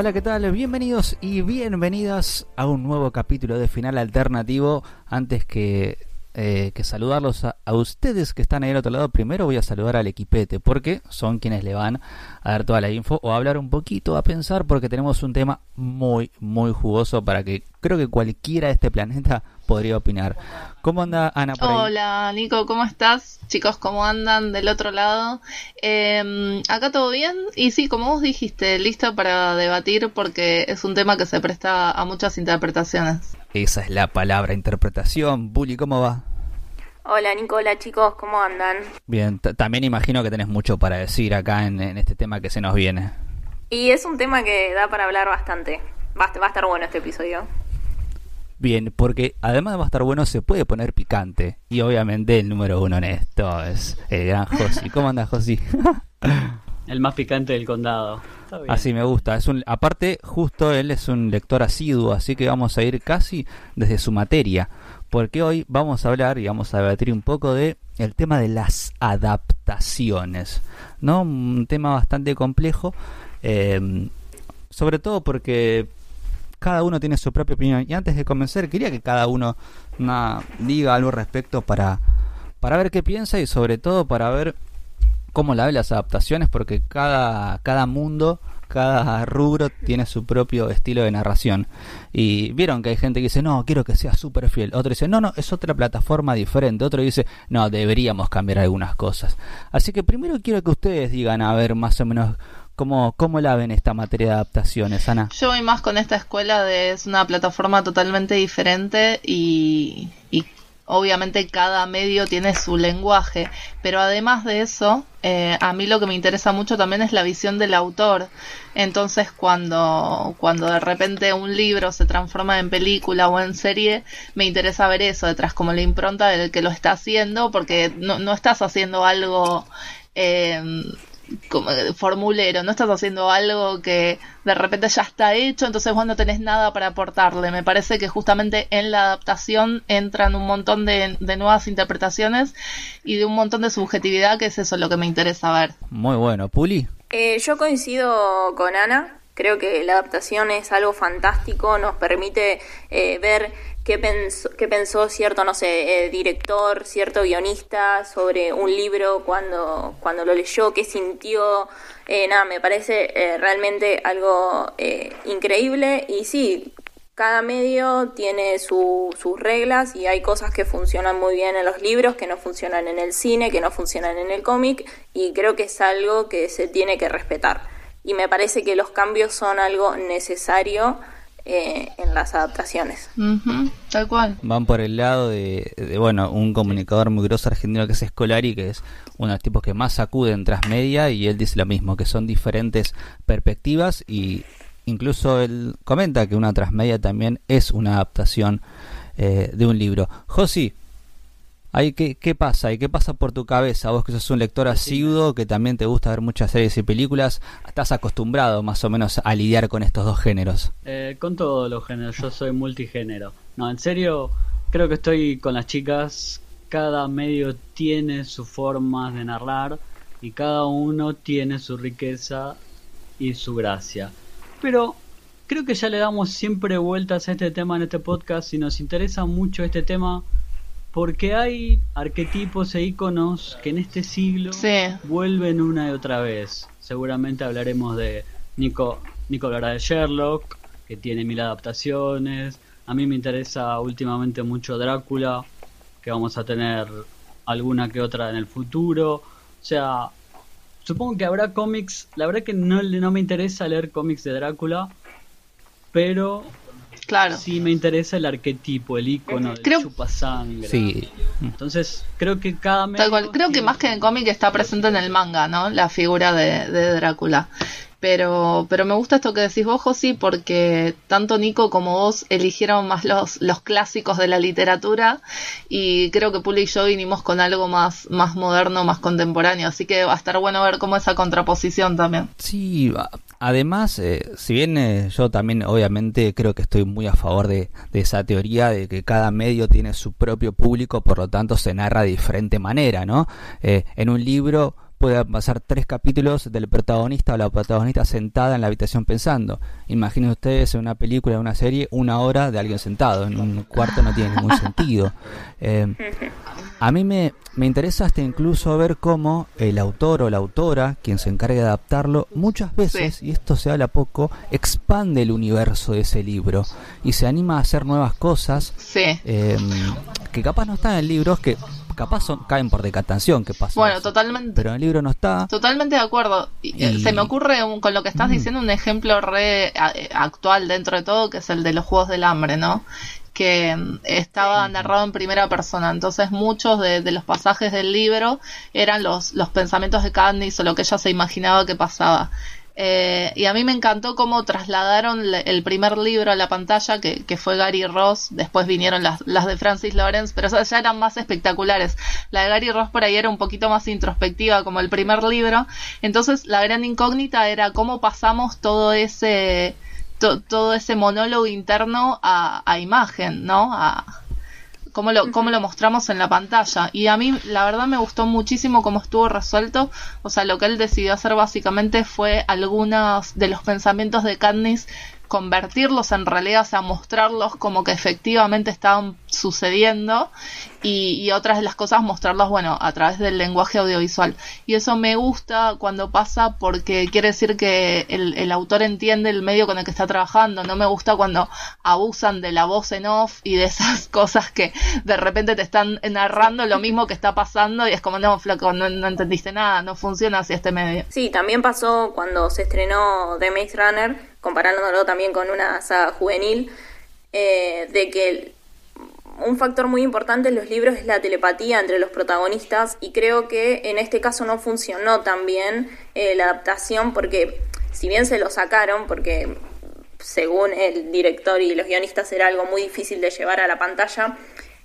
Hola, ¿qué tal? Bienvenidos y bienvenidas a un nuevo capítulo de Final Alternativo. Antes que, eh, que saludarlos a, a, ustedes que están ahí al otro lado, primero voy a saludar al equipete, porque son quienes le van a dar toda la info o a hablar un poquito, a pensar, porque tenemos un tema muy, muy jugoso para que creo que cualquiera de este planeta podría opinar. ¿Cómo anda Ana por ahí? Hola Nico, ¿cómo estás? Chicos, ¿cómo andan del otro lado? Eh, acá todo bien y sí, como vos dijiste, listo para debatir porque es un tema que se presta a muchas interpretaciones. Esa es la palabra, interpretación. Bully, ¿cómo va? Hola Nico, hola chicos, ¿cómo andan? Bien, también imagino que tenés mucho para decir acá en, en, este tema que se nos viene. Y es un tema que da para hablar bastante. Va, va a estar bueno este episodio. Bien, porque además de va a estar bueno, se puede poner picante. Y obviamente el número uno en esto es el gran Josi. ¿Cómo andas, Josi? el más picante del condado. Así me gusta. Es un, aparte, justo él es un lector asiduo, así que vamos a ir casi desde su materia. Porque hoy vamos a hablar y vamos a debatir un poco de el tema de las adaptaciones. ¿No? Un tema bastante complejo. Eh, sobre todo porque cada uno tiene su propia opinión. Y antes de comenzar, quería que cada uno diga algo al respecto para, para ver qué piensa y sobre todo para ver cómo la ve las adaptaciones, porque cada, cada mundo, cada rubro tiene su propio estilo de narración. Y vieron que hay gente que dice, no, quiero que sea súper fiel. Otro dice, no, no, es otra plataforma diferente. Otro dice, no, deberíamos cambiar algunas cosas. Así que primero quiero que ustedes digan, a ver, más o menos ¿Cómo, ¿Cómo la ven esta materia de adaptaciones, Ana? Yo voy más con esta escuela de es una plataforma totalmente diferente y, obviamente cada medio tiene su lenguaje, pero además de eso, eh, a mí lo que me interesa mucho también es la visión del autor. Entonces, cuando, cuando de repente un libro se transforma en película o en serie, me interesa ver eso detrás, como la impronta del que lo está haciendo, porque no, no estás haciendo algo eh, como formulero, no estás haciendo algo que de repente ya está hecho, entonces vos no tenés nada para aportarle. Me parece que justamente en la adaptación entran un montón de, de nuevas interpretaciones y de un montón de subjetividad, que es eso lo que me interesa ver. Muy bueno, Puli. Eh, yo coincido con Ana, creo que la adaptación es algo fantástico, nos permite eh, ver qué pensó, qué pensó cierto, no sé, eh, director, cierto guionista sobre un libro cuando, cuando lo leyó, qué sintió. Eh, nada, me parece eh, realmente algo eh, increíble y sí, cada medio tiene su, sus reglas y hay cosas que funcionan muy bien en los libros, que no funcionan en el cine, que no funcionan en el cómic y creo que es algo que se tiene que respetar. Y me parece que los cambios son algo necesario eh, en las adaptaciones. Uh -huh, tal cual. Van por el lado de, de, bueno, un comunicador muy grosso argentino que es Escolari, que es uno de los tipos que más sacuden tras media, y él dice lo mismo, que son diferentes perspectivas, y incluso él comenta que una transmedia también es una adaptación eh, de un libro. Josi, Ahí, ¿qué, ¿Qué pasa? ¿Y qué pasa por tu cabeza? Vos que sos un lector asiduo, que también te gusta ver muchas series y películas, ¿estás acostumbrado más o menos a lidiar con estos dos géneros? Eh, con todos los géneros, yo soy multigénero. No, en serio, creo que estoy con las chicas, cada medio tiene su forma de narrar y cada uno tiene su riqueza y su gracia. Pero creo que ya le damos siempre vueltas a este tema en este podcast y nos interesa mucho este tema porque hay arquetipos e iconos que en este siglo sí. vuelven una y otra vez. Seguramente hablaremos de Nico, Nico hablará de Sherlock, que tiene mil adaptaciones. A mí me interesa últimamente mucho Drácula, que vamos a tener alguna que otra en el futuro. O sea, supongo que habrá cómics. La verdad que no, no me interesa leer cómics de Drácula, pero Claro. Sí, me interesa el arquetipo, el icono creo... de chupa sangre. Sí. Entonces, creo que cada Tal cual. Creo que más que en el cómic está presente en el manga, ¿no? La figura de, de Drácula. Pero, pero me gusta esto que decís vos, Josi, porque tanto Nico como vos eligieron más los, los clásicos de la literatura y creo que Puli y yo vinimos con algo más, más moderno, más contemporáneo, así que va a estar bueno ver cómo esa contraposición también. Sí, además, eh, si bien eh, yo también obviamente creo que estoy muy a favor de, de, esa teoría de que cada medio tiene su propio público, por lo tanto se narra de diferente manera, ¿no? Eh, en un libro puede pasar tres capítulos del protagonista o la protagonista sentada en la habitación pensando. Imaginen ustedes en una película, en una serie, una hora de alguien sentado. En un cuarto no tiene ningún sentido. Eh, a mí me, me interesa hasta incluso ver cómo el autor o la autora, quien se encargue de adaptarlo, muchas veces, y esto se habla poco, expande el universo de ese libro y se anima a hacer nuevas cosas eh, que capaz no están en libros, que capaz son, caen por decantación que pasa. Bueno, totalmente. Pero en el libro no está. Totalmente de acuerdo. Eh, se me ocurre con lo que estás mm. diciendo un ejemplo re actual dentro de todo, que es el de los Juegos del Hambre, ¿no? que mm, estaba narrado en primera persona. Entonces muchos de, los pasajes del libro eran los, los pensamientos de Candice o lo que ella se imaginaba que pasaba. Eh, y a mí me encantó cómo trasladaron el primer libro a la pantalla, que, que fue Gary Ross, después vinieron las, las, de Francis Lawrence, pero esas ya eran más espectaculares. La de Gary Ross por ahí era un poquito más introspectiva, como el primer libro. Entonces la gran incógnita era cómo pasamos todo ese todo ese monólogo interno a, a imagen, ¿no? A, cómo lo, cómo lo mostramos en la pantalla. Y a mí, la verdad, me gustó muchísimo cómo estuvo resuelto. O sea, lo que él decidió hacer básicamente fue algunos de los pensamientos de Katniss convertirlos en realidad, o sea, mostrarlos como que efectivamente estaban sucediendo y, otras de las cosas mostrarlas, bueno, a través del lenguaje audiovisual. Y eso me gusta cuando pasa porque quiere decir que el, autor entiende el medio con el que está trabajando. No me gusta cuando abusan de la voz en off y de esas cosas que de repente te están narrando lo mismo que está pasando y es como, no, flaco, no, no entendiste nada, no funciona así este medio. Sí, también pasó cuando se estrenó The Maze Runner, comparándolo también con una saga juvenil, eh, de que un factor muy importante en los libros es la telepatía entre los protagonistas y creo que en este caso no funcionó tan bien eh, la adaptación porque si bien se lo sacaron, porque según el director y los guionistas era algo muy difícil de llevar a la pantalla,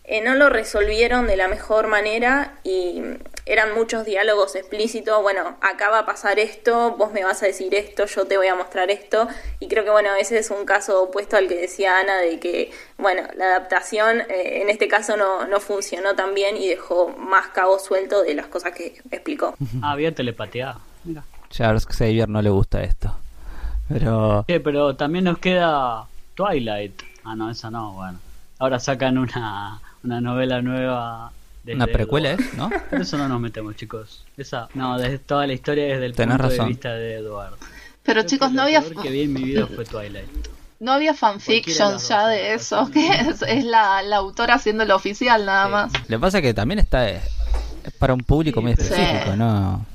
eh, no lo resolvieron de la mejor manera y eran muchos diálogos explícitos, bueno, acá va a pasar esto, vos me vas a decir esto, yo te voy a mostrar esto, y creo que bueno, ese es un caso opuesto al que decía Ana, de que, bueno, la adaptación eh, en este caso no, no funcionó tan bien y dejó más cabo suelto de las cosas que explicó. Ah, había telepatía, mira. Charles Xavier no le gusta esto, pero... pero también nos queda Twilight. Ah, no, esa no, bueno. Ahora sacan una, una novela nueva una precuela es, ¿no? Pero eso no nos metemos, chicos. Esa, no, desde toda la historia desde el punto de vista de Eduardo. Pero chicos, no había... que vi en mi vida fue Twilight. No había fanfiction ya de eso, que es, la, autora haciendo lo oficial nada más. Lo que pasa es que también está es para un público muy específico, ¿no?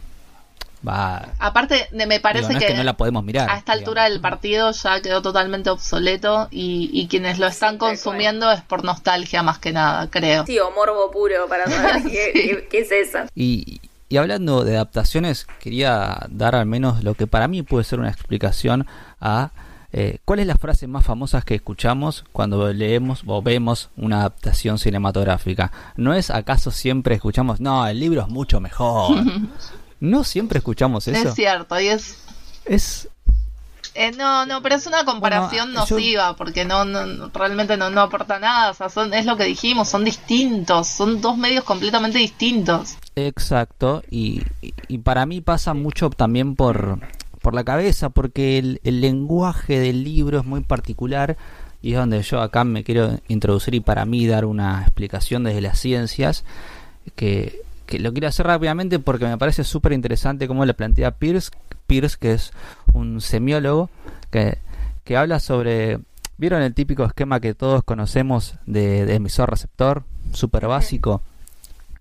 Aparte, me parece que, no la podemos mirar. A esta altura del partido ya quedó totalmente obsoleto y, quienes lo están consumiendo es por nostalgia más que nada, creo. Sí, o morbo puro para saber qué, es eso. Y, y hablando de adaptaciones, quería dar al menos lo que para mí puede ser una explicación a eh, ¿Cuál es la frase más famosa que escuchamos cuando leemos o vemos una adaptación cinematográfica? ¿No es acaso siempre escuchamos, no, el libro es mucho mejor? No siempre escuchamos eso. Es cierto, y es... Es... Eh, no, no, pero es una comparación nociva, porque no, no, realmente no, no aporta nada. O sea, son, es lo que dijimos, son distintos, son dos medios completamente distintos. Exacto, y, y para mí pasa mucho también por, por la cabeza, porque el, el lenguaje del libro es muy particular y es donde yo acá me quiero introducir y para mí dar una explicación desde las ciencias que que lo quiero hacer rápidamente porque me parece súper interesante cómo le plantea Pierce, Pierce, que es un semiólogo, que, que habla sobre, ¿vieron el típico esquema que todos conocemos de, emisor-receptor? Súper básico.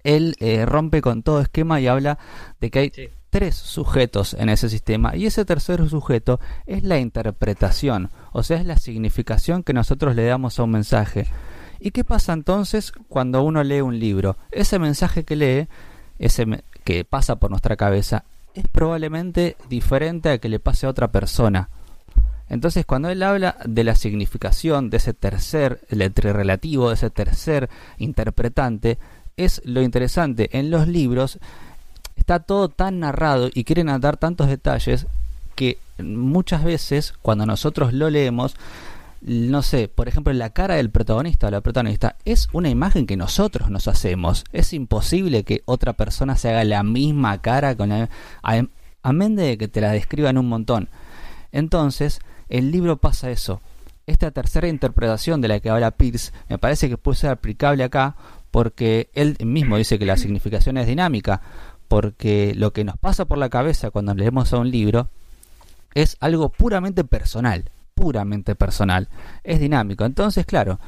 Él eh, rompe con todo esquema y habla de que hay tres sujetos en ese sistema y ese tercer sujeto es la interpretación, o sea, es la significación que nosotros le damos a un mensaje. ¿Y qué pasa entonces cuando uno lee un libro? Ese mensaje que lee, ese que pasa por nuestra cabeza, es probablemente diferente a que le pase a otra persona. Entonces, cuando él habla de la significación de ese tercer relativo, de ese tercer interpretante, es lo interesante. En los libros está todo tan narrado y quieren dar tantos detalles que muchas veces, cuando nosotros lo leemos, no sé, por ejemplo, la cara del protagonista o la protagonista es una imagen que nosotros nos hacemos. Es imposible que otra persona se haga la misma cara con la a, amén de que te la describan un montón. Entonces, el libro pasa eso. Esta tercera interpretación de la que habla Pierce me parece que puede ser aplicable acá porque él mismo dice que la significación es dinámica, porque lo que nos pasa por la cabeza cuando leemos a un libro es algo puramente personal, puramente personal, es dinámico. Entonces, claro,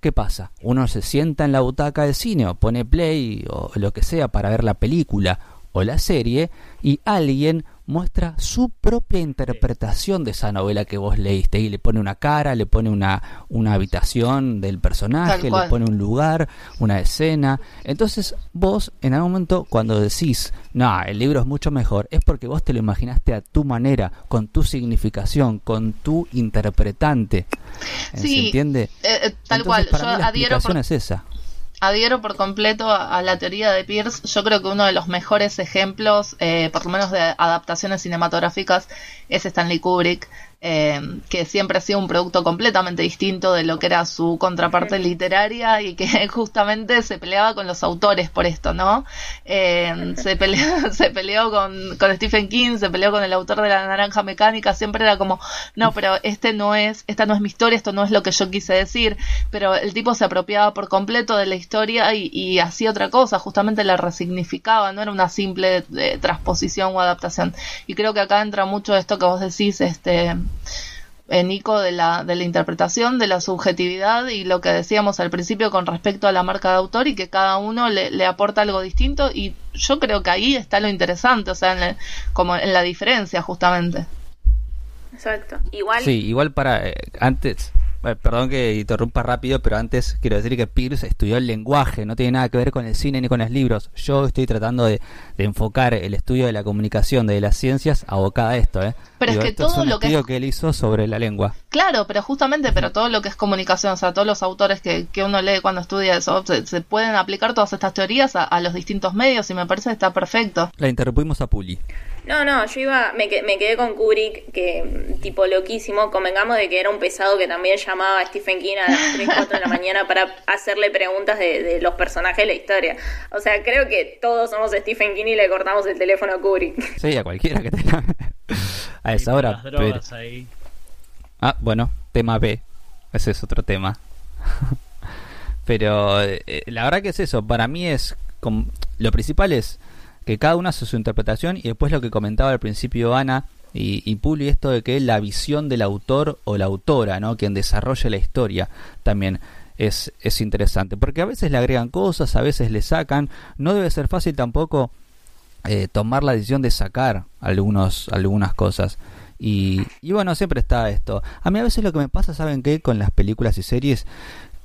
¿qué pasa? Uno se sienta en la butaca del cine o pone play o lo que sea para ver la película o la serie y alguien muestra su propia interpretación de esa novela que vos leíste y le pone una cara, le pone una, una habitación del personaje, le pone un lugar, una escena. Entonces vos en algún momento cuando decís, no, el libro es mucho mejor, es porque vos te lo imaginaste a tu manera, con tu significación, con tu interpretante. ¿Se entiende? Eh, eh, tal cual, yo adhiero es esa adhiero por completo a, la teoría de Pierce. Yo creo que uno de los mejores ejemplos, eh, por lo menos de adaptaciones cinematográficas, es Stanley Kubrick. Eh, que siempre ha sido un producto completamente distinto de lo que era su contraparte literaria y que justamente se peleaba con los autores por esto, ¿no? Eh, se, peleó, se peleó con, con, Stephen King, se peleó con el autor de La Naranja Mecánica, siempre era como, no, pero este no es, esta no es mi historia, esto no es lo que yo quise decir, pero el tipo se apropiaba por completo de la historia y, y hacía otra cosa, justamente la resignificaba, no era una simple eh, transposición o adaptación. Y creo que acá entra mucho esto que vos decís, este Nico, de la, de la interpretación, de la subjetividad y lo que decíamos al principio con respecto a la marca de autor y que cada uno le, aporta algo distinto y yo creo que ahí está lo interesante, o sea, como en la diferencia justamente. Exacto. Igual. Sí, igual para eh, antes eh, perdón que interrumpa rápido, pero antes quiero decir que Pierce estudió el lenguaje, no tiene nada que ver con el cine ni con los libros. Yo estoy tratando de, enfocar el estudio de la comunicación, de las ciencias, abocada a esto. ¿eh? Pero es que todo lo que, que él hizo sobre la lengua. Claro, pero justamente, pero todo lo que es comunicación, o sea, todos los autores que, que uno lee cuando estudia eso, se, pueden aplicar todas estas teorías a, a, los distintos medios y me parece que está perfecto. La interrumpimos a Puli. No, no, yo iba, me, me quedé con Kubrick, que tipo loquísimo, convengamos de que era un pesado que también llamaba a Stephen King a las 3, 4 de la mañana para hacerle preguntas de, los personajes de la historia. O sea, creo que todos somos Stephen King y le cortamos el teléfono a Kubrick. Sí, a cualquiera que tenga a esa hora. Ah, bueno, tema B, ese es otro tema. pero eh, la verdad que es eso, para mí es, lo principal es que cada uno hace su interpretación y después lo que comentaba al principio Ana y, y Puli, esto de que la visión del autor o la autora, ¿no? quien desarrolla la historia también es, es interesante, porque a veces le agregan cosas, a veces le sacan, no debe ser fácil tampoco eh, tomar la decisión de sacar algunos, algunas cosas. Y, y bueno, siempre está esto. A mí a veces lo que me pasa, ¿saben qué? Con las películas y series,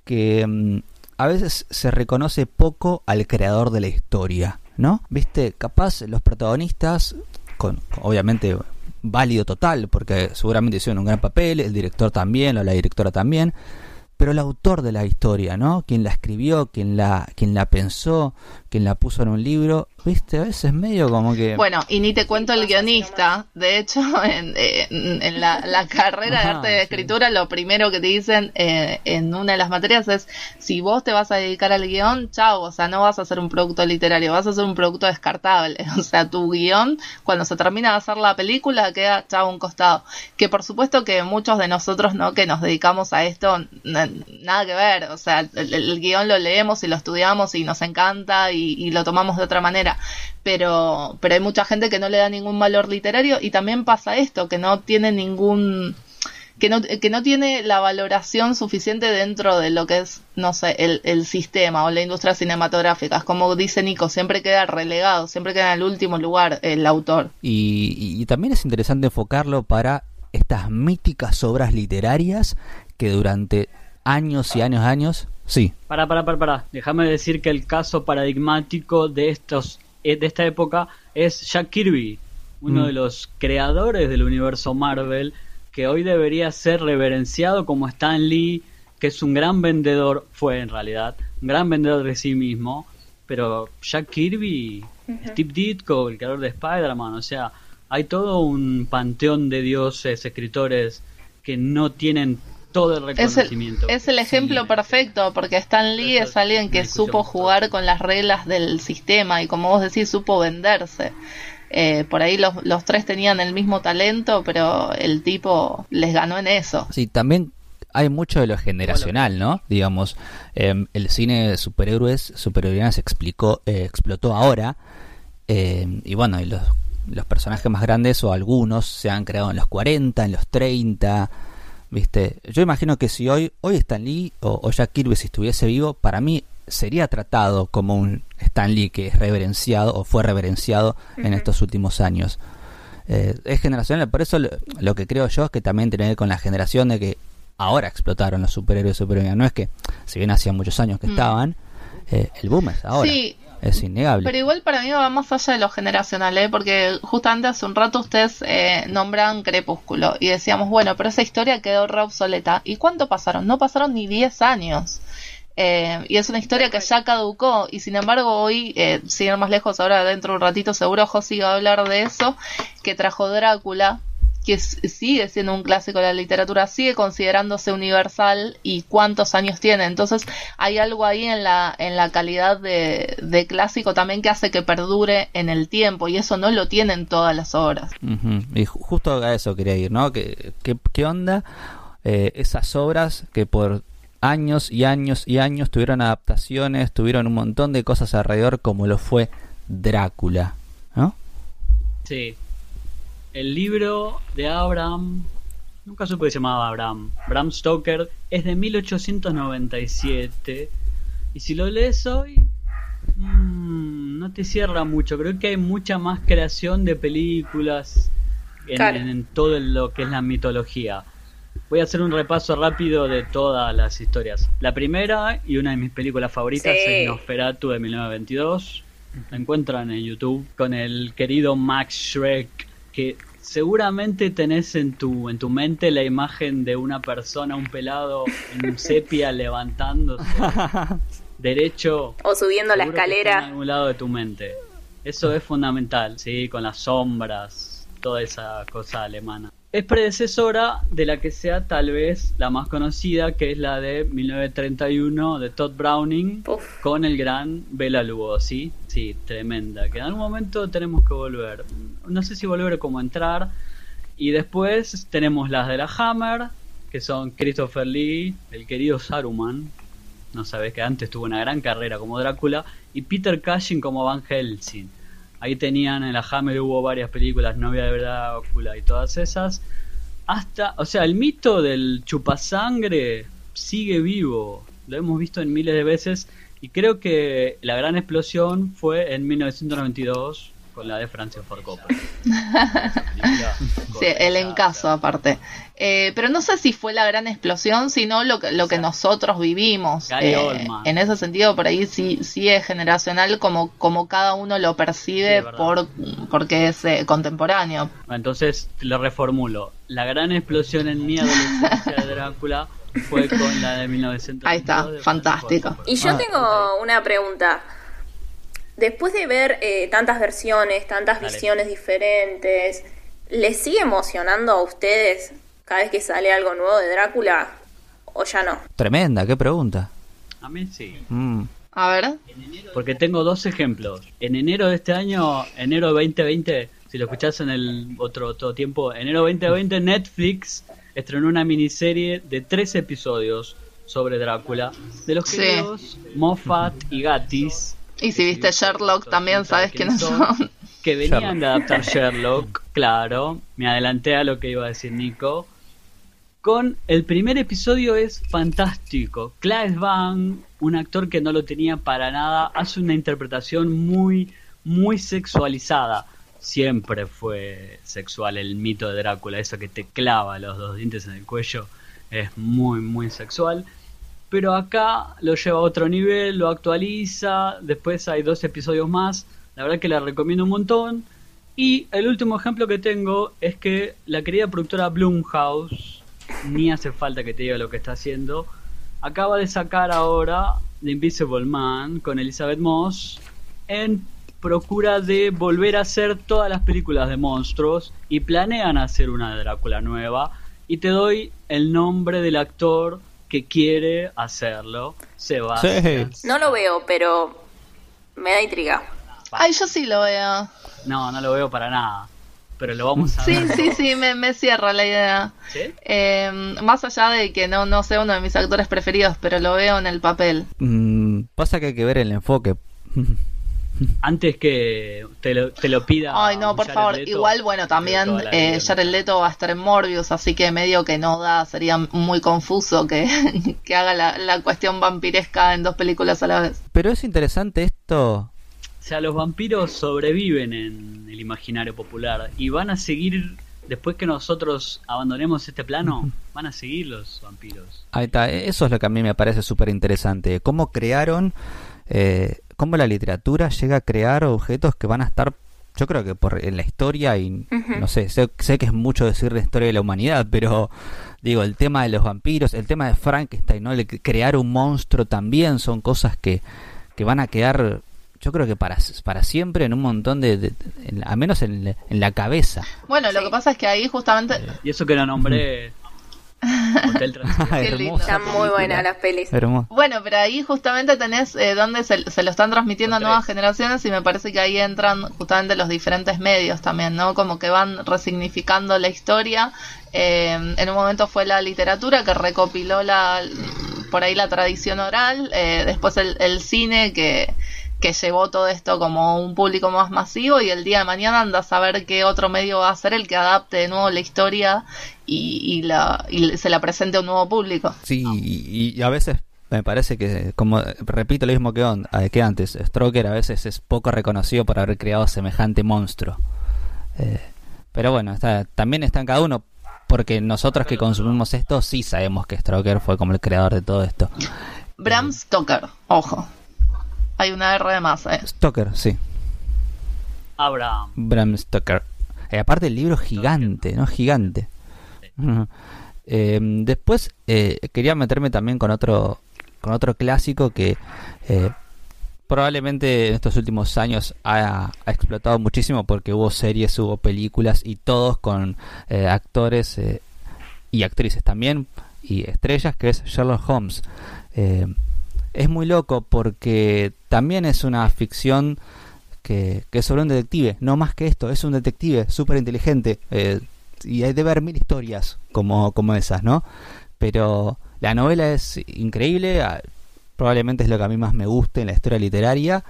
que mm, a veces se reconoce poco al creador de la historia. ¿No? Viste, capaz los protagonistas, con obviamente válido total, porque seguramente hicieron un gran papel, el director también, o la directora también, pero el autor de la historia, ¿no? Quien la escribió, quien la, quien la pensó, quien la puso en un libro, viste, a veces medio como que... Bueno, y ni te cuento el guionista, de hecho, en, en, la, carrera de arte de escritura, lo primero que te dicen eh, en una de las materias es, si vos te vas a dedicar al guion, chao, o sea, no vas a hacer un producto literario, vas a hacer un producto descartable, o sea, tu guion, cuando se termina de hacer la película, queda chao a un costado. Que por supuesto que muchos de nosotros, ¿no? Que nos dedicamos a esto, nada que ver, o sea, el, el guion lo leemos y lo estudiamos y nos encanta y, lo tomamos de otra manera. Pero, pero hay mucha gente que no le da ningún valor literario y también pasa esto, que no tiene ningún... Que no, que no tiene la valoración suficiente dentro de lo que es, no sé, el, el sistema o la industria cinematográfica. Como dice Nico, siempre queda relegado, siempre queda en el último lugar el autor. y, y también es interesante enfocarlo para estas míticas obras literarias que durante años y años, años Sí. Para, para, para, para. Déjame decir que el caso paradigmático de estos eh, de esta época es Jack Kirby, uno mm. de los creadores del universo Marvel, que hoy debería ser reverenciado como Stan Lee, que es un gran vendedor, fue en realidad, un gran vendedor de sí mismo, pero Jack Kirby, Steve Ditko, el creador de Spider-Man, o sea, hay todo un panteón de dioses, escritores que no tienen todo el Es el, reconocimiento. es el ejemplo sí, perfecto, porque Stan Lee es alguien que supo jugar con las reglas del sistema y como vos decís, supo venderse. Eh, por ahí los, los tres tenían el mismo talento, pero el tipo les ganó en eso. Sí, también hay mucho de lo generacional, ¿no? Digamos, eh, el cine de superhéroes, superhéroes se explicó, eh, explotó ahora. eh, y bueno, y los, los personajes más grandes o algunos se han creado en los 40, en los 30. ¿Viste? Yo imagino que si hoy, hoy Stan Lee o, o Jack Kirby si estuviese vivo, para mí sería tratado como un Stan Lee que es reverenciado o fue reverenciado en estos últimos años. Eh, es generacional, por eso lo, lo que creo yo es que también tiene que ver con la generación de que ahora explotaron los superhéroes y superhéroes. No es que, si bien hacía muchos años que Mm. estaban, eh, el boom es ahora. Sí, Es innegable. Pero igual para mí va más allá de lo generacional, ¿eh? porque justamente hace un rato ustedes eh, nombran Crepúsculo y decíamos, bueno, pero esa historia quedó re obsoleta. ¿Y cuánto pasaron? No pasaron ni 10 años. Eh, y es una historia que ya caducó y sin embargo hoy, eh, sin ir más lejos, ahora dentro de un ratito seguro José va a hablar de eso, que trajo Drácula, que sigue siendo un clásico de la literatura, sigue considerándose universal y cuántos años tiene. Entonces hay algo ahí en la, en la calidad de, de clásico también que hace que perdure en el tiempo y eso no lo tienen todas las obras. Ujú. Y ju- justo a eso quería ir, ¿no? ¿Qué, qué, qué onda eh, esas obras que por años y años y años tuvieron adaptaciones, tuvieron un montón de cosas alrededor como lo fue Drácula, ¿no? Sí. El libro de Abraham, nunca supe que se llamaba Abraham, Bram Stoker, es de 1897. Y si lo lees hoy, mm, no te cierra mucho. Creo que hay mucha más creación de películas en, Claro. en- en todo lo que es la mitología. Voy a hacer un repaso rápido de todas las historias. La primera y una de mis películas favoritas Sí. es Nosferatu de 1922. La encuentran en YouTube con el querido Max Shrek, que seguramente tenés en tu, en tu mente la imagen de una persona, un pelado en sepia levantándose derecho O subiendo la está en escalera. algún lado de tu mente. Eso es fundamental, sí, con las sombras, toda esa cosa alemana. Es predecesora de la que sea tal vez la más conocida, que es la de 1931 de Todd Browning Uf. con el gran Bela Lugosi. Sí, tremenda. Que en algún momento tenemos que volver. No sé si volver como entrar. Y después tenemos las de la Hammer, que son Christopher Lee, el querido Saruman. No sabes que antes tuvo una gran carrera como Drácula. Y Peter Cushing como Van Helsing. Ahí tenían en la Hammer hubo varias películas, Novia de Drácula y todas esas. Hasta, o sea, el mito del chupasangre sigue vivo. Lo hemos visto en miles de veces. Y creo que la gran explosión fue en 1992 con la de Francis Ford Coppola. Sí, el encaso aparte. Eh, pero no sé si fue la gran explosión, sino lo que, lo que nosotros vivimos. Eh, en ese sentido, por ahí sí, sí es generacional como, como cada uno lo percibe por, porque es eh, contemporáneo. Entonces lo reformulo. La gran explosión en mi adolescencia de Drácula fue con la de 1992. Ahí está, fantástico. Y yo Ah. tengo una pregunta. Después de ver eh, tantas versiones, tantas Dale. visiones diferentes, ¿les sigue emocionando a ustedes cada vez que sale algo nuevo de Drácula? ¿O ya no? Tremenda, qué pregunta. A mí sí. Mm. A ver, Porque tengo dos ejemplos. En enero de este año, enero 2020, si lo escuchás en el otro, otro tiempo, enero 2020 Netflix estrenó una miniserie de tres episodios sobre Drácula de los Sí. queridos Moffat y Gatis. y si viste Sherlock también sabes quiénes son. Que venían Sherlock. de adaptar Sherlock, claro. Me adelanté a lo que iba a decir Nico. El primer episodio es fantástico. Claes Van, un actor que no lo tenía para nada, hace una interpretación muy, muy sexualizada. Siempre fue sexual el mito de Drácula, eso que te clava los dos dientes en el cuello, es muy, muy sexual. Pero acá lo lleva a otro nivel, lo actualiza, después hay dos episodios más, la verdad que la recomiendo un montón. Y el último ejemplo que tengo es que la querida productora Blumhouse, ni hace falta que te diga lo que está haciendo, acaba de sacar ahora The Invisible Man con Elizabeth Moss en procura de volver a hacer todas las películas de monstruos y planean hacer una de Drácula nueva y te doy el nombre del actor que quiere hacerlo, Sebastián. No lo veo, pero me da intriga. Ay, yo sí lo veo. No, no lo veo para nada. Pero lo vamos a Sí, ver. sí, sí, me, me cierra la idea. ¿Sí? Eh, más allá de que no, no sea uno de mis actores preferidos, pero lo veo en el papel. Mm, pasa que hay que ver el enfoque. Antes que te lo, te lo pida. Ay, no, por Jared favor. Leto, Igual, bueno, también eh. Jared Leto va a estar en Morbius, así que medio que no da, sería muy confuso que, que haga la, la cuestión vampiresca en dos películas a la vez. Pero es interesante esto. O sea, los vampiros sobreviven en el imaginario popular y van a seguir, después que nosotros abandonemos este plano, van a seguir los vampiros. Ahí está, eso es lo que a mí me parece súper interesante. Cómo crearon, eh, cómo la literatura llega a crear objetos que van a estar, yo creo que por en la historia y no sé, sé, sé que es mucho decir la historia de la humanidad, pero digo, el tema de los vampiros, el tema de Frankenstein, ¿no? El crear un monstruo también son cosas que, que van a quedar, yo creo que para, para siempre en un montón de, de- en- al menos en, en la cabeza. Bueno, lo Sí. que pasa es que ahí justamente... Y eso que no nombré Hotel hermosa Están muy buenas las pelis. Hermoso. Bueno, pero ahí justamente tenés eh, donde se, se lo están transmitiendo a nuevas generaciones y me parece que ahí entran justamente los diferentes medios también, ¿no? Como que van resignificando la historia. Eh, en un momento fue la literatura que recopiló la por ahí la tradición oral, eh, después el, el cine que, que llevó todo esto como un público más masivo y el día de mañana anda a saber qué otro medio va a ser el que adapte de nuevo la historia y, y la, y se la presente a un nuevo público. Sí, y, y a veces me parece que, como repito lo mismo que, on- eh, que antes, Stroker a veces es poco reconocido por haber creado semejante monstruo. Eh, pero bueno, está, también está en cada uno, porque nosotros que consumimos esto sí sabemos que Stroker fue como el creador de todo esto. Bram Stoker, ojo. Hay una R de más, eh. Stoker, sí, Abraham. Bram Stoker. Eh, aparte el libro gigante, ¿no? Gigante. Eh, después eh, quería meterme también con otro con otro clásico que eh, probablemente en estos últimos años ha, ha explotado muchísimo porque hubo series, hubo películas y todos con eh, actores eh, y actrices también y estrellas que es Sherlock Holmes. Eh, es muy loco porque también es una ficción que, que es sobre un detective, no más que esto, es un detective súper inteligente eh, y hay de haber mil historias como, como esas, ¿no? Pero la novela es increíble, ah, probablemente es lo que a mí más me gusta en la historia literaria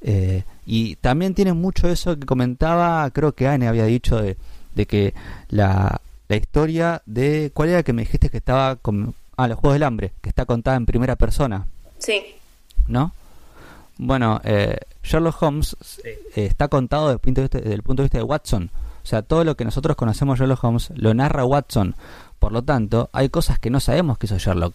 eh, y también tiene mucho eso que comentaba, creo que Anne había dicho de, de que la, la historia de, ¿cuál era que me dijiste que estaba con... Ah, los Juegos del Hambre, que está contada en primera persona. Sí. ¿no? Bueno, eh, Sherlock Holmes eh, está contado desde el, punto de vista, desde el punto de vista de Watson. O sea, todo lo que nosotros conocemos de Sherlock Holmes lo narra Watson. Por lo tanto, hay cosas que no sabemos que hizo Sherlock.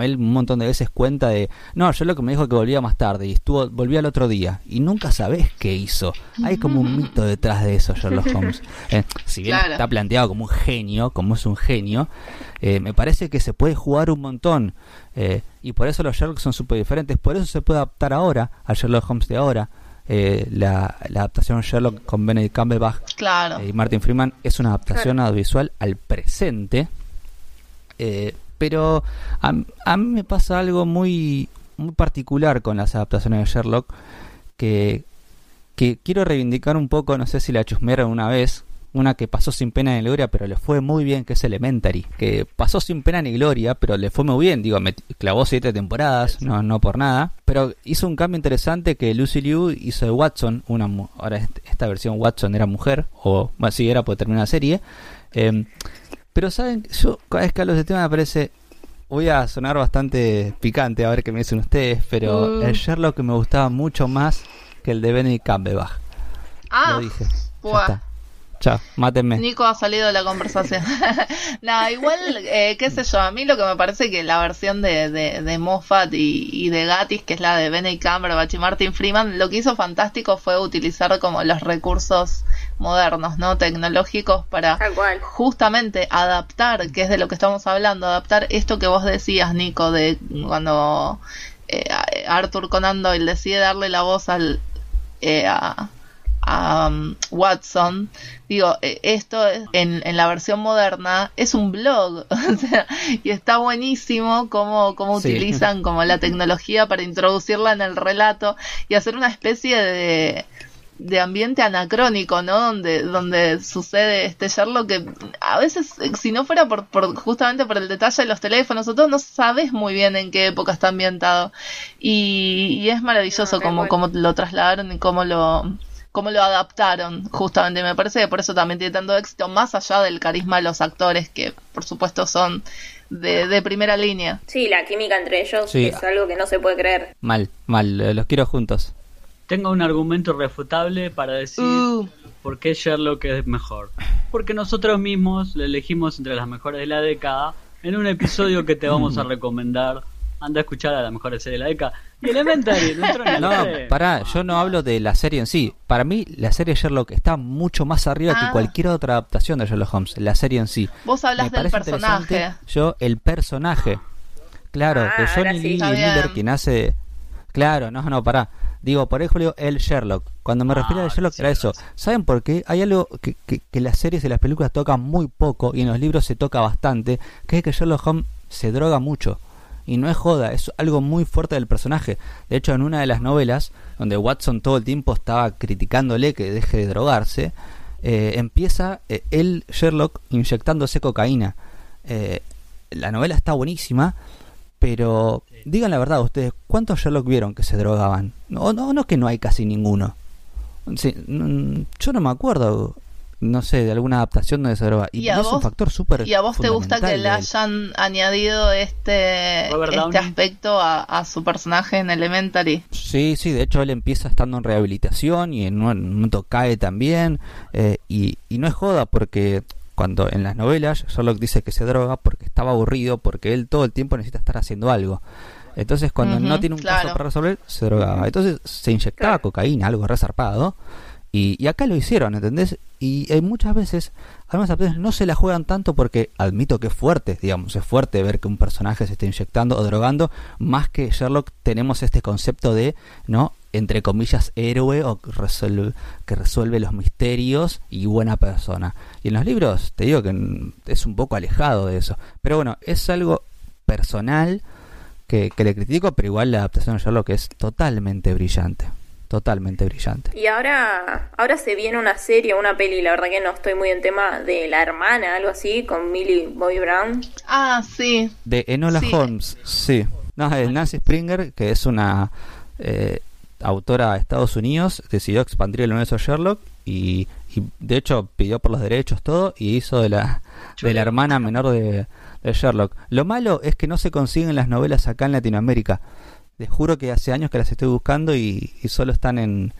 Él un montón de veces cuenta de, no, Sherlock me dijo que volvía más tarde y estuvo, volvía al otro día. Y nunca sabes qué hizo. Hay como un mito detrás de eso, Sherlock Holmes. Eh, si bien Claro. está planteado como un genio, como es un genio, eh, me parece que se puede jugar un montón. Eh, y por eso los Sherlock son súper diferentes. Por eso se puede adaptar ahora al Sherlock Holmes de ahora. Eh, la, la adaptación Sherlock con Benedict Cumberbatch Claro. eh, y Martin Freeman es una adaptación audiovisual al presente. Eh, pero a, a mí me pasa algo muy, muy particular con las adaptaciones de Sherlock que, que quiero reivindicar un poco, no sé si la chusmearon una vez, una que pasó sin pena ni gloria, pero le fue muy bien, que es Elementary, que pasó sin pena ni gloria, pero le fue muy bien, digo, me clavó siete temporadas, no, no por nada, pero hizo un cambio interesante que Lucy Liu hizo de Watson, una mu- ahora est- esta versión Watson era mujer, o bueno, sí era porque terminó la serie, eh, pero saben, yo cada vez que hablo de este tema me parece, voy a sonar bastante picante a ver qué me dicen ustedes, pero Mm. el Sherlock me gustaba mucho más que el de Benedict Cumberbatch, Ah, lo dije, ya está. Chao, mátenme. Nico ha salido de la conversación. Nada, igual, eh, qué sé yo, a mí lo que me parece que la versión de, de, de Moffat y, y de Gatis, que es la de Benedict Cumberbatch y Martin Freeman, lo que hizo fantástico fue utilizar como los recursos modernos, ¿no? Tecnológicos para justamente adaptar, que es de lo que estamos hablando, adaptar esto que vos decías, Nico, de cuando eh, Arthur Conan Doyle decide darle la voz al, eh, a, a um, Watson, digo, eh, esto en, en, la versión moderna es un blog, o sea, y está buenísimo cómo, cómo utilizan como la tecnología para introducirla en el relato y hacer una especie de de ambiente anacrónico, ¿no? Donde, donde sucede este Sherlock que a veces, si no fuera por, por justamente por el detalle de los teléfonos o todo, no sabes muy bien en qué época está ambientado. Y, es maravilloso como, cómo lo trasladaron y cómo lo, cómo lo adaptaron, justamente. Me parece que por eso también tiene tanto éxito, más allá del carisma de los actores, que por supuesto son de, de primera línea. Sí, la química entre ellos es algo que no se puede creer. Mal, mal, los quiero juntos. Tengo un argumento refutable para decir uh. por qué Sherlock es mejor. Porque nosotros mismos lo elegimos entre las mejores de la década en un episodio que te vamos a recomendar. Anda a escuchar a mejores series de la década. Y Elementary, no No, pará, yo no hablo de la serie en sí. Para mí, la serie Sherlock está mucho más arriba que ah. cualquier otra adaptación de Sherlock Holmes, la serie en sí. Vos hablas del personaje. Yo, el personaje. Claro, de ah, Johnny Lee Miller, quien hace. Claro, no, no, pará. Digo, por ejemplo, el Sherlock. Cuando me refiero al ah, Sherlock era eso. ¿Saben por qué? Hay algo que, que, las series y las películas tocan muy poco y en los libros se toca bastante, que es que Sherlock Holmes se droga mucho. Y no es joda, es algo muy fuerte del personaje. De hecho, en una de las novelas, donde Watson todo el tiempo estaba criticándole que deje de drogarse, eh, empieza eh, el Sherlock inyectándose cocaína. Eh, la novela está buenísima, pero digan la verdad ustedes, ¿cuántos Sherlock vieron que se drogaban? No, no, no que no hay casi ninguno. yo no me acuerdo, no sé, de alguna adaptación donde se droga. Y, es un factor súper ¿Y a vos te gusta que le hayan añadido este, este aspecto a, su personaje en Elementary? Sí, sí, de hecho él empieza estando en rehabilitación y en un momento cae también. Eh, y, y no es joda porque cuando en las novelas Sherlock dice que se droga porque estaba aburrido, porque él todo el tiempo necesita estar haciendo algo. Entonces, cuando no tiene un caso para resolver, se drogaba. Entonces, se inyectaba cocaína, algo resarpado. Y, acá lo hicieron, ¿entendés? Y hay muchas veces, algunas veces no se la juegan tanto porque admito que es fuerte, digamos, es fuerte ver que un personaje se esté inyectando o drogando, más que Sherlock tenemos este concepto de, ¿no? entre comillas, héroe o que resuelve, que resuelve los misterios y buena persona. Y en los libros te digo que es un poco alejado de eso. Pero bueno, es algo personal que, le critico, pero igual la adaptación de Sherlock es totalmente brillante. Totalmente brillante. Y ahora, ahora se viene una serie, una peli, la verdad que no estoy muy en tema de la hermana, algo así, con Millie Bobby Brown. Ah, sí. De Enola Holmes, sí. No, es Nancy Springer, que es una eh, autora de Estados Unidos, decidió expandir el universo de Sherlock y, de hecho pidió por los derechos todo y hizo de la, de la hermana menor de, Sherlock. Lo malo es que no se consiguen las novelas acá en Latinoamérica. Les juro que hace años que las estoy buscando y, solo están en,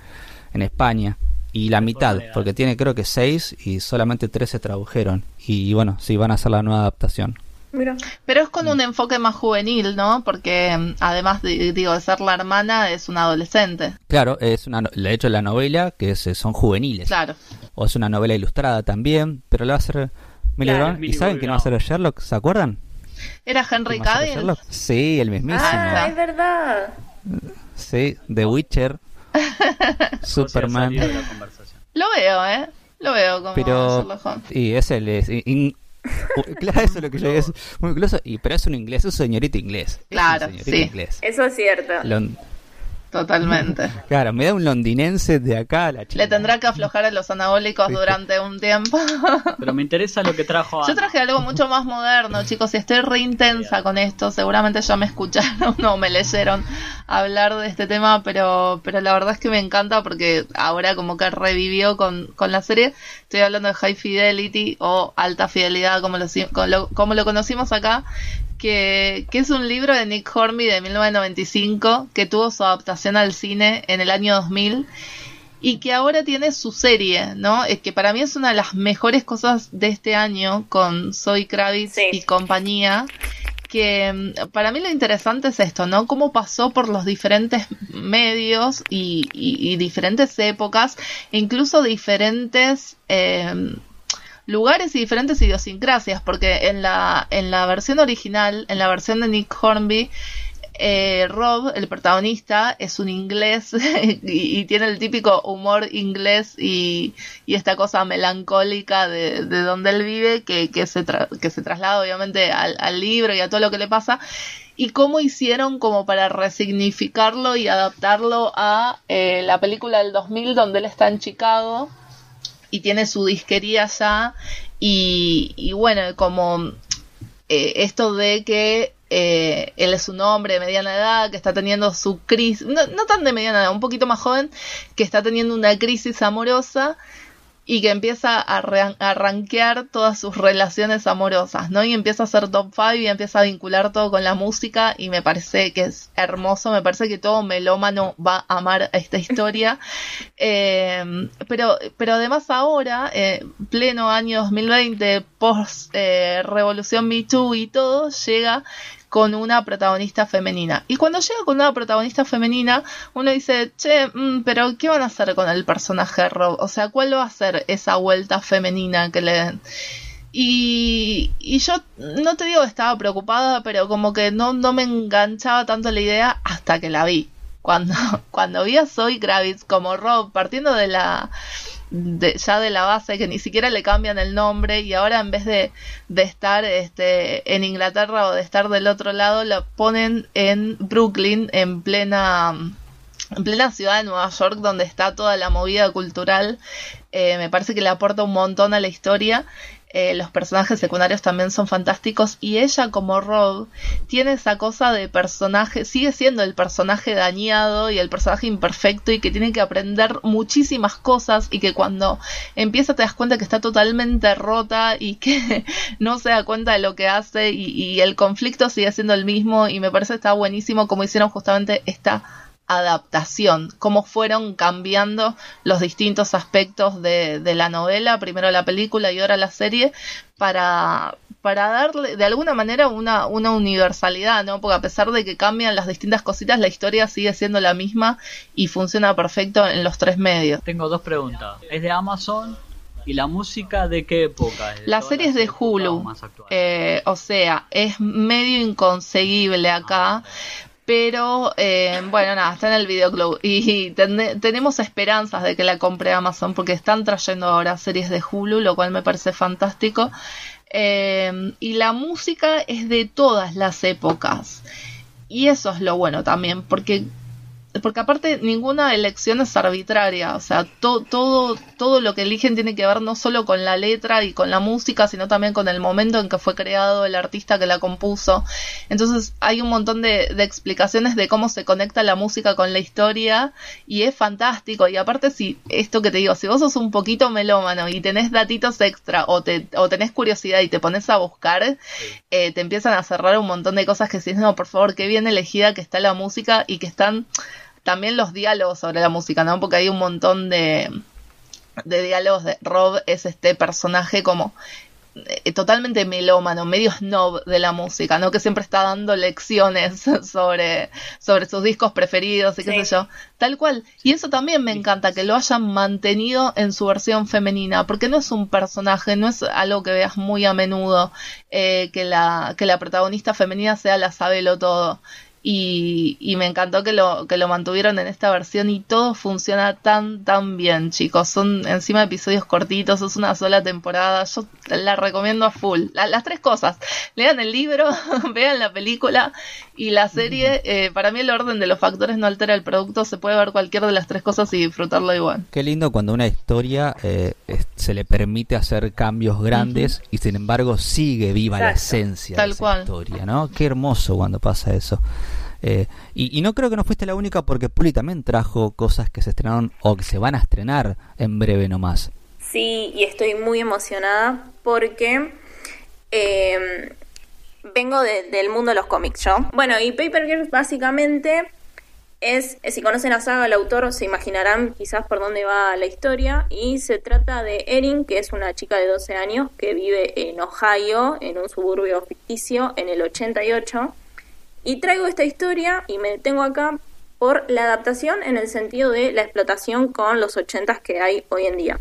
en España. Y la mitad, porque tiene creo que seis y solamente tres se tradujeron. Y bueno, sí, van a hacer la nueva adaptación. Pero es con un enfoque más juvenil, ¿no? Porque mm, además de, digo, de ser la hermana, es una adolescente. Claro, es una, de hecho la novela que es, son juveniles. Claro. O es una novela ilustrada también, pero la va a hacer Millie ¿Y saben quién va a ser Sherlock? ¿Se acuerdan? ¿Era Henry Cavill? Sí, el mismísimo. Ah, es verdad. Sí, The Witcher. Superman. Lo veo, ¿eh? Lo veo como Pero, y es el es, claro, eso es lo que yo digo, es muy incluso, y, pero es un inglés, es un señorito inglés. Claro, sí. Eso es cierto. Totalmente. Claro, me da un londinense de acá a la chica. Le tendrá que aflojar a los anabólicos durante un tiempo. Pero me interesa lo que trajo. Yo traje algo mucho más moderno, chicos, y estoy re intensa con esto. Seguramente ya me escucharon o me leyeron hablar de este tema, pero, pero la verdad es que me encanta porque ahora como que revivió con, con la serie. Estoy hablando de High Fidelity o Alta Fidelidad, como lo, como lo conocimos acá que, es un libro de Nick Hornby de 1995 que tuvo su adaptación al cine en el año 2000 y que ahora tiene su serie, ¿no? Es que para mí es una de las mejores cosas de este año con Zoe Kravitz y compañía. Que para mí lo interesante es esto, ¿no? Cómo pasó por los diferentes medios y, diferentes épocas, incluso diferentes eh, lugares y diferentes idiosincrasias, porque en la, en la versión original, en la versión de Nick Hornby, eh, Rob, el protagonista, es un inglés y, tiene el típico humor inglés y, esta cosa melancólica de, donde él vive que, que, se, que se traslada obviamente al, libro y a todo lo que le pasa y cómo hicieron como para resignificarlo y adaptarlo a eh, la película del 2000 donde él está en Chicago y tiene su disquería ya y, y bueno, como eh, esto de que eh, él es un hombre de mediana edad que está teniendo su crisis, no, no tan de mediana edad, un poquito más joven, que está teniendo una crisis amorosa y que empieza a, arranquear todas sus relaciones amorosas, ¿no? Y empieza a hacer top 5 y empieza a vincular todo con la música y me parece que es hermoso, me parece que todo melómano va a amar a esta historia. Eh, pero, pero además ahora, eh, pleno año 2020, post eh, revolución Me Too y todo, llega con una protagonista femenina. Y cuando llega con una protagonista femenina, uno dice, che, mm, pero ¿qué van a hacer con el personaje Rob? O sea, ¿cuál va a ser esa vuelta femenina que le den? Y, y, yo no te digo que estaba preocupada, pero como que no, no me enganchaba tanto la idea hasta que la vi. Cuando, cuando vi a Zoe Kravitz como Rob, partiendo de la, ya de la base que ni siquiera le cambian el nombre y ahora en vez de, de estar este, en Inglaterra o de estar del otro lado, lo ponen en Brooklyn, en plena, en plena ciudad de Nueva York, donde está toda la movida cultural. Eh, me parece que le aporta un montón a la historia eh, los personajes secundarios también son fantásticos y ella como Rob tiene esa cosa de personaje, sigue siendo el personaje dañado y el personaje imperfecto y que tiene que aprender muchísimas cosas y que cuando empieza te das cuenta que está totalmente rota y que no se da cuenta de lo que hace y, y el conflicto sigue siendo el mismo y me parece que está buenísimo como hicieron justamente esta adaptación, cómo fueron cambiando los distintos aspectos de, la novela, primero la película y ahora la serie, para, para darle de alguna manera una, una universalidad, ¿no? Porque a pesar de que cambian las distintas cositas, la historia sigue siendo la misma y funciona perfecto en los tres medios. Tengo dos preguntas. ¿Es de Amazon? ¿Y la música de qué época? La serie es de Hulu, eh, o sea, es medio inconseguible acá, pero eh, bueno, nada, está en el videoclub y tenemos esperanzas de que la compre Amazon porque están trayendo ahora series de Hulu, lo cual me parece fantástico. Eh, y la música es de todas las épocas. Y eso es lo bueno también, porque porque aparte ninguna elección es arbitraria, o sea, todo, todo lo que eligen tiene que ver no solo con la letra y con la música, sino también con el momento en que fue creado el artista que la compuso. Entonces hay un montón de, de explicaciones de cómo se conecta la música con la historia y es fantástico. Y aparte, si esto que te digo, si vos sos un poquito melómano y tenés datitos extra o, te, o tenés curiosidad y te pones a buscar, eh, te empiezan a cerrar un montón de cosas que si no, por favor, qué bien elegida que está la música y que están también los diálogos sobre la música, ¿no? Porque hay un montón de, de diálogos de Rob, es este personaje como eh, totalmente melómano, medio snob de la música, ¿no? Que siempre está dando lecciones sobre, sobre sus discos preferidos y qué sé yo. Tal cual. Y eso también me encanta, que lo hayan mantenido en su versión femenina, porque no es un personaje, no es algo que veas muy a menudo, eh, que, la, que la protagonista femenina sea la sabelo todo. Y, y, me encantó que lo, que lo mantuvieron en esta versión y todo funciona tan, tan bien, chicos. Son encima episodios cortitos, es una sola temporada. Yo la recomiendo a full. las tres cosas. Lean el libro, vean la película y la serie. Eh, para mí el orden de los factores no altera el producto. Se puede ver cualquiera de las tres cosas y disfrutarlo igual. Qué lindo cuando una historia eh, se le permite hacer cambios grandes y sin embargo sigue viva la esencia de esa historia, ¿no? Qué hermoso cuando pasa eso. Eh, y, no creo que no fuiste la única porque Puli también trajo cosas que se estrenaron o que se van a estrenar en breve nomás. Sí, y estoy muy emocionada porque em, vengo del mundo de los cómics yo. Bueno, y Paper Girls básicamente es, si conocen la saga del autor se imaginarán quizás por dónde va la historia y se trata de Erin, que es una chica de 12 años que vive en Ohio, en un suburbio ficticio, en el 88 y traigo esta historia y me detengo acá por la adaptación en el sentido de la explotación con los ochentas que hay hoy en día.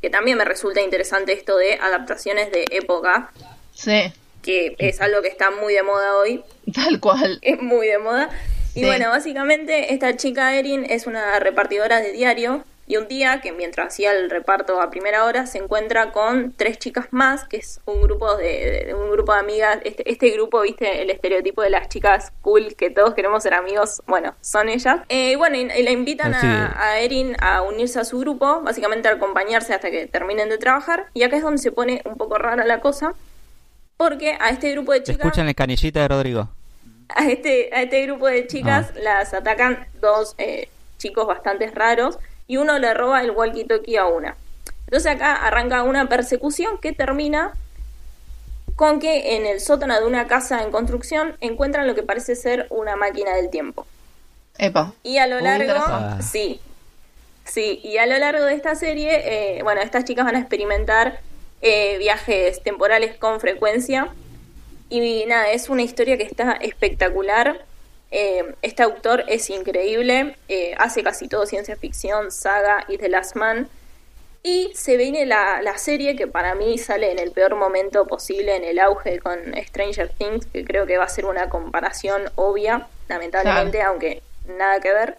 Que también me resulta interesante esto de adaptaciones de época. Sí. Que es algo que está muy de moda hoy. Tal cual. Es muy de moda. Y Sí. bueno, básicamente esta chica Erin es una repartidora de diario y un día que mientras hacía el reparto a primera hora se encuentra con tres chicas más, que es un grupo de, de- un grupo de amigas, este, este grupo, viste, el estereotipo de las chicas cool que todos queremos ser amigos, bueno, son ellas. Eh, bueno, y, y la invitan Ah, a, a Erin a unirse a su grupo, básicamente a acompañarse hasta que terminen de trabajar, y acá es donde se pone un poco rara la cosa, porque a este grupo de chicas Escuchan el canillita de Rodrigo. a este, a este grupo de chicas Ah. las atacan dos eh, chicos bastante raros y uno le roba el walkie-talkie a una. Entonces acá arranca una persecución que termina con que en el sótano de una casa en construcción encuentran lo que parece ser una máquina del tiempo. Epa. Y a lo largo, sí, sí, y a lo largo de esta serie, eh, bueno, estas chicas van a experimentar eh, viajes temporales con frecuencia. Y nada, es una historia que está espectacular. Eh, este autor es increíble, eh, hace casi todo ciencia ficción, saga y The Last Man. Y se viene la, la serie que para mí sale en el peor momento posible, en el auge con Stranger Things, que creo que va a ser una comparación obvia, lamentablemente, aunque nada que ver.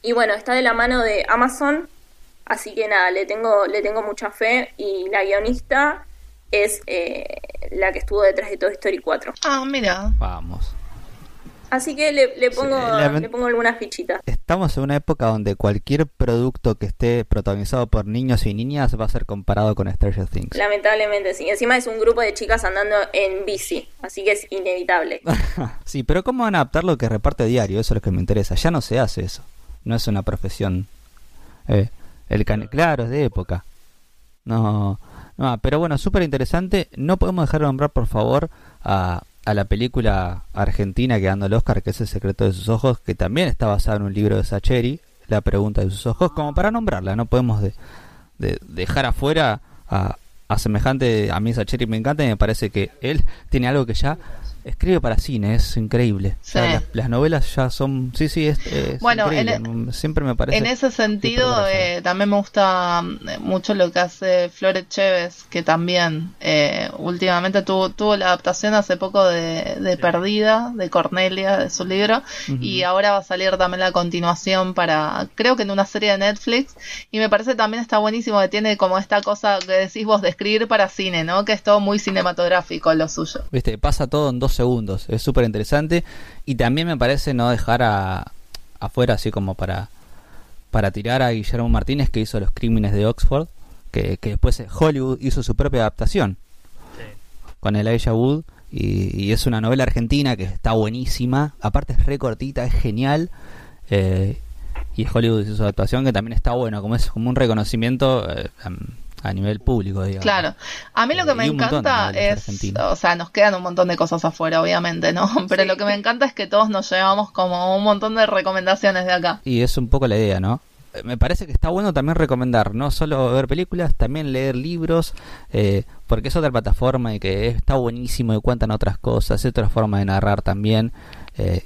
Y bueno, está de la mano de Amazon, así que nada, le tengo, le tengo mucha fe y la guionista es eh, la que estuvo detrás de Toy Story 4. Ah, mira. Vamos. Así que le, le pongo, lament- le pongo algunas fichitas. Estamos en una época donde cualquier producto que esté protagonizado por niños y niñas va a ser comparado con Stranger Things. Lamentablemente sí. Encima es un grupo de chicas andando en bici, así que es inevitable. sí, pero ¿cómo van a adaptar lo que reparte diario? Eso es lo que me interesa. Ya no se hace eso. No es una profesión. Eh, el can- claro, es de época. No, no, pero bueno, súper interesante. No podemos dejar de nombrar, por favor, a, a la película argentina que ganó el Oscar, que es El secreto de sus ojos, que también está basada en un libro de Sacheri, La pregunta de sus ojos, como para nombrarla. No podemos de- de dejar afuera a, a semejante. A mí Sacheri me encanta y me parece que él tiene algo que ya escribe para cine, es increíble. O sea, Sí. las, las novelas ya son. Sí, sí, es, es Bueno, en e- Siempre me parece. En ese sentido, eh, también me gusta mm, mucho lo que hace Flores Chévez, que también eh, últimamente tuvo, tuvo la adaptación hace poco de, de Perdida, de Cornelia, de su libro, y ahora va a salir también la continuación para, creo que en una serie de Netflix, y me parece también está buenísimo que tiene como esta cosa que decís vos de escribir para cine, ¿no? Que es todo muy cinematográfico lo suyo. Viste, pasa todo en dos segundos. Es súper interesante. Y también me parece no dejar a, afuera así como para, para tirar a Guillermo Martínez que hizo Los Crímenes de Oxford. Que, que después Hollywood hizo su propia adaptación con Elijah Wood. Y, y es una novela argentina que está buenísima. Aparte es re cortita, es genial. Eh, y Hollywood hizo su adaptación que también está bueno. Como es como un reconocimiento eh, a nivel público, digamos. Claro. A mí lo que Eh, me encanta es, o sea, nos quedan un montón de cosas afuera, obviamente, ¿no? Pero Sí. lo que me encanta es que todos nos llevamos como un montón de recomendaciones de acá. Y es un poco la idea, ¿no? Eh, Me parece que está bueno también recomendar, no solo ver películas, también leer libros, eh, porque es otra plataforma y que está buenísimo y cuentan otras cosas, es otra forma de narrar también. eh,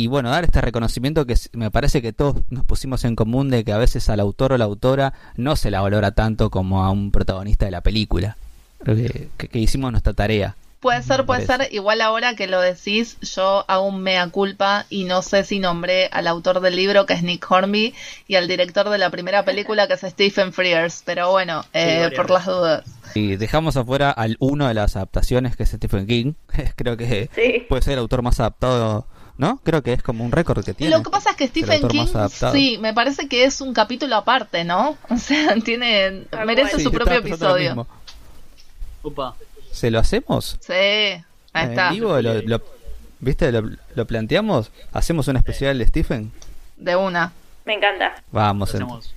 y bueno, dar este reconocimiento que me parece que todos nos pusimos en común de que a veces al autor o la autora no se la valora tanto como a un protagonista de la película. Creo que, que- que hicimos nuestra tarea. Puede ser, puede ser. Igual ahora que lo decís, yo hago un mea culpa y no sé si nombré al autor del libro, que es Nick Hornby, y al director de la primera película, que es Stephen Frears. Pero bueno, eh, por las dudas. Y dejamos afuera al uno de las adaptaciones, que es Stephen King. Creo que Sí. puede ser el autor más adaptado, ¿no? Creo que es como un récord que tiene. Lo que pasa es que Stephen King, sí, me parece que es un capítulo aparte, ¿no? O sea, tiene, merece su propio episodio. ¿Se lo hacemos? Sí, ahí ¿En está. vivo? ¿Lo, lo- ¿Viste? Lo, lo planteamos? ¿Hacemos un especial de Stephen? De una. Me encanta. Vamos. ent- Hacemos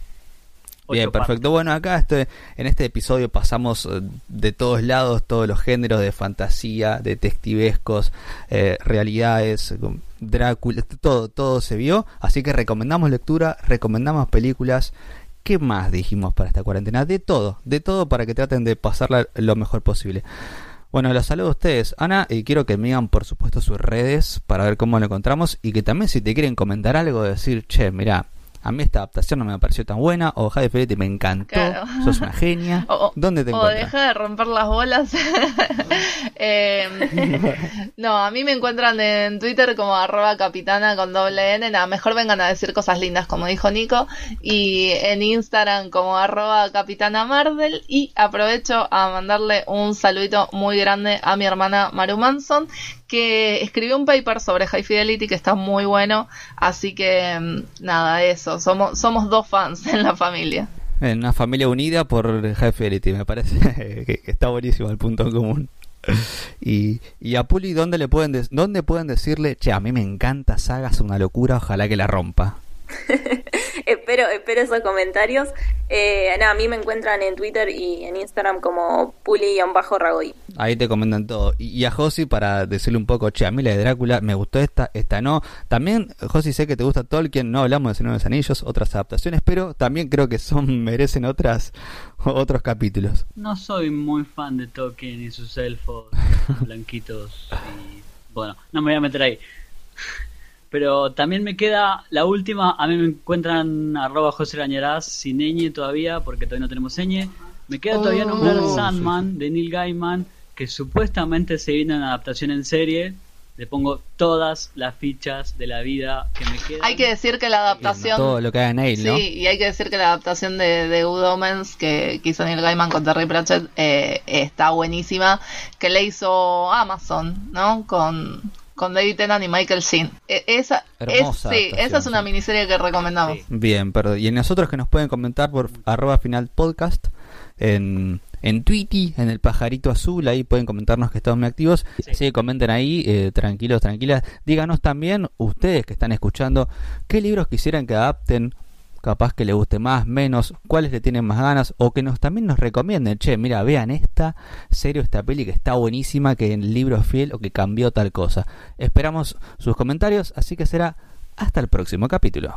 Bien, perfecto. Bueno, acá este, en este episodio pasamos eh, de todos lados, todos los géneros de fantasía, detectivescos, eh, realidades, Drácula, todo, todo se vio. Así que recomendamos lectura, recomendamos películas. ¿Qué más dijimos para esta cuarentena? De todo, de todo para que traten de pasarla lo mejor posible. Bueno, los saludo a ustedes, Ana, y quiero que me digan, por supuesto, sus redes para ver cómo lo encontramos y que también si te quieren comentar algo, decir, che, mira, a mí esta adaptación no me pareció tan buena, o Jade me encantó, Claro. sos una genia. O, ¿Dónde te o encuentras? deja de romper las bolas. Eh, no, a mí me encuentran en Twitter como arroba capitana con doble N. Nada, mejor vengan a decir cosas lindas, como dijo Nico. Y en Instagram como arroba capitana. Y aprovecho a mandarle un saludito muy grande a mi hermana Maru Manson, que escribió un paper sobre High Fidelity que está muy bueno. Así que mm, nada, eso. Somos, somos dos fans en la familia. En una familia unida por High Fidelity, me parece que, está buenísimo el punto en común. Y, y a Puli, ¿dónde, le pueden ¿dónde pueden decirle, che, a mí me encanta Saga, es una locura, ojalá que la rompa? espero, espero esos comentarios. Eh, nada, a mí me encuentran en Twitter y en Instagram como puli-ragoy. Ahí te comentan todo. Y, a Josi para decirle un poco, che, a mí la de Drácula me gustó esta, esta no. También, Josi, sé que te gusta Tolkien, no hablamos de Señor de los Anillos, otras adaptaciones, pero también creo que son merecen otras otros capítulos. No soy muy fan de Tolkien y sus elfos blanquitos y bueno, no me voy a meter ahí. Pero también me queda la última, a mí me encuentran arroba José Rañeraz sin ñ todavía, porque todavía no tenemos ñ. Me queda todavía nombrar Oh, Sandman de Neil Gaiman, que supuestamente se viene una adaptación en serie. Le pongo todas las fichas de la vida que me quedan. Hay que decir que la adaptación... Todo lo que haga Neil, ¿no? Sí, y hay que decir que la adaptación de, de Good Omens que, que hizo Neil Gaiman con Terry Pratchett eh, está buenísima, que le hizo Amazon, ¿no? Con, con David Tennant y Michael Sheen. E- esa, es, Hermosa sí, adaptación, esa es una sí. miniserie que recomendamos. Sí. Bien, perdón. Y en nosotros que nos pueden comentar por arroba final podcast en, en Twitty, en el pajarito azul, ahí pueden comentarnos que estamos muy activos. Sí. Sí, comenten ahí, eh, tranquilos, tranquilas. Díganos también, ustedes que están escuchando, qué libros quisieran que adapten, capaz que les guste más, menos, cuáles le tienen más ganas, o que nos también nos recomienden, che, mira, vean esta serie o esta peli que está buenísima, que el libro es fiel o que cambió tal cosa. Esperamos sus comentarios, así que será hasta el próximo capítulo.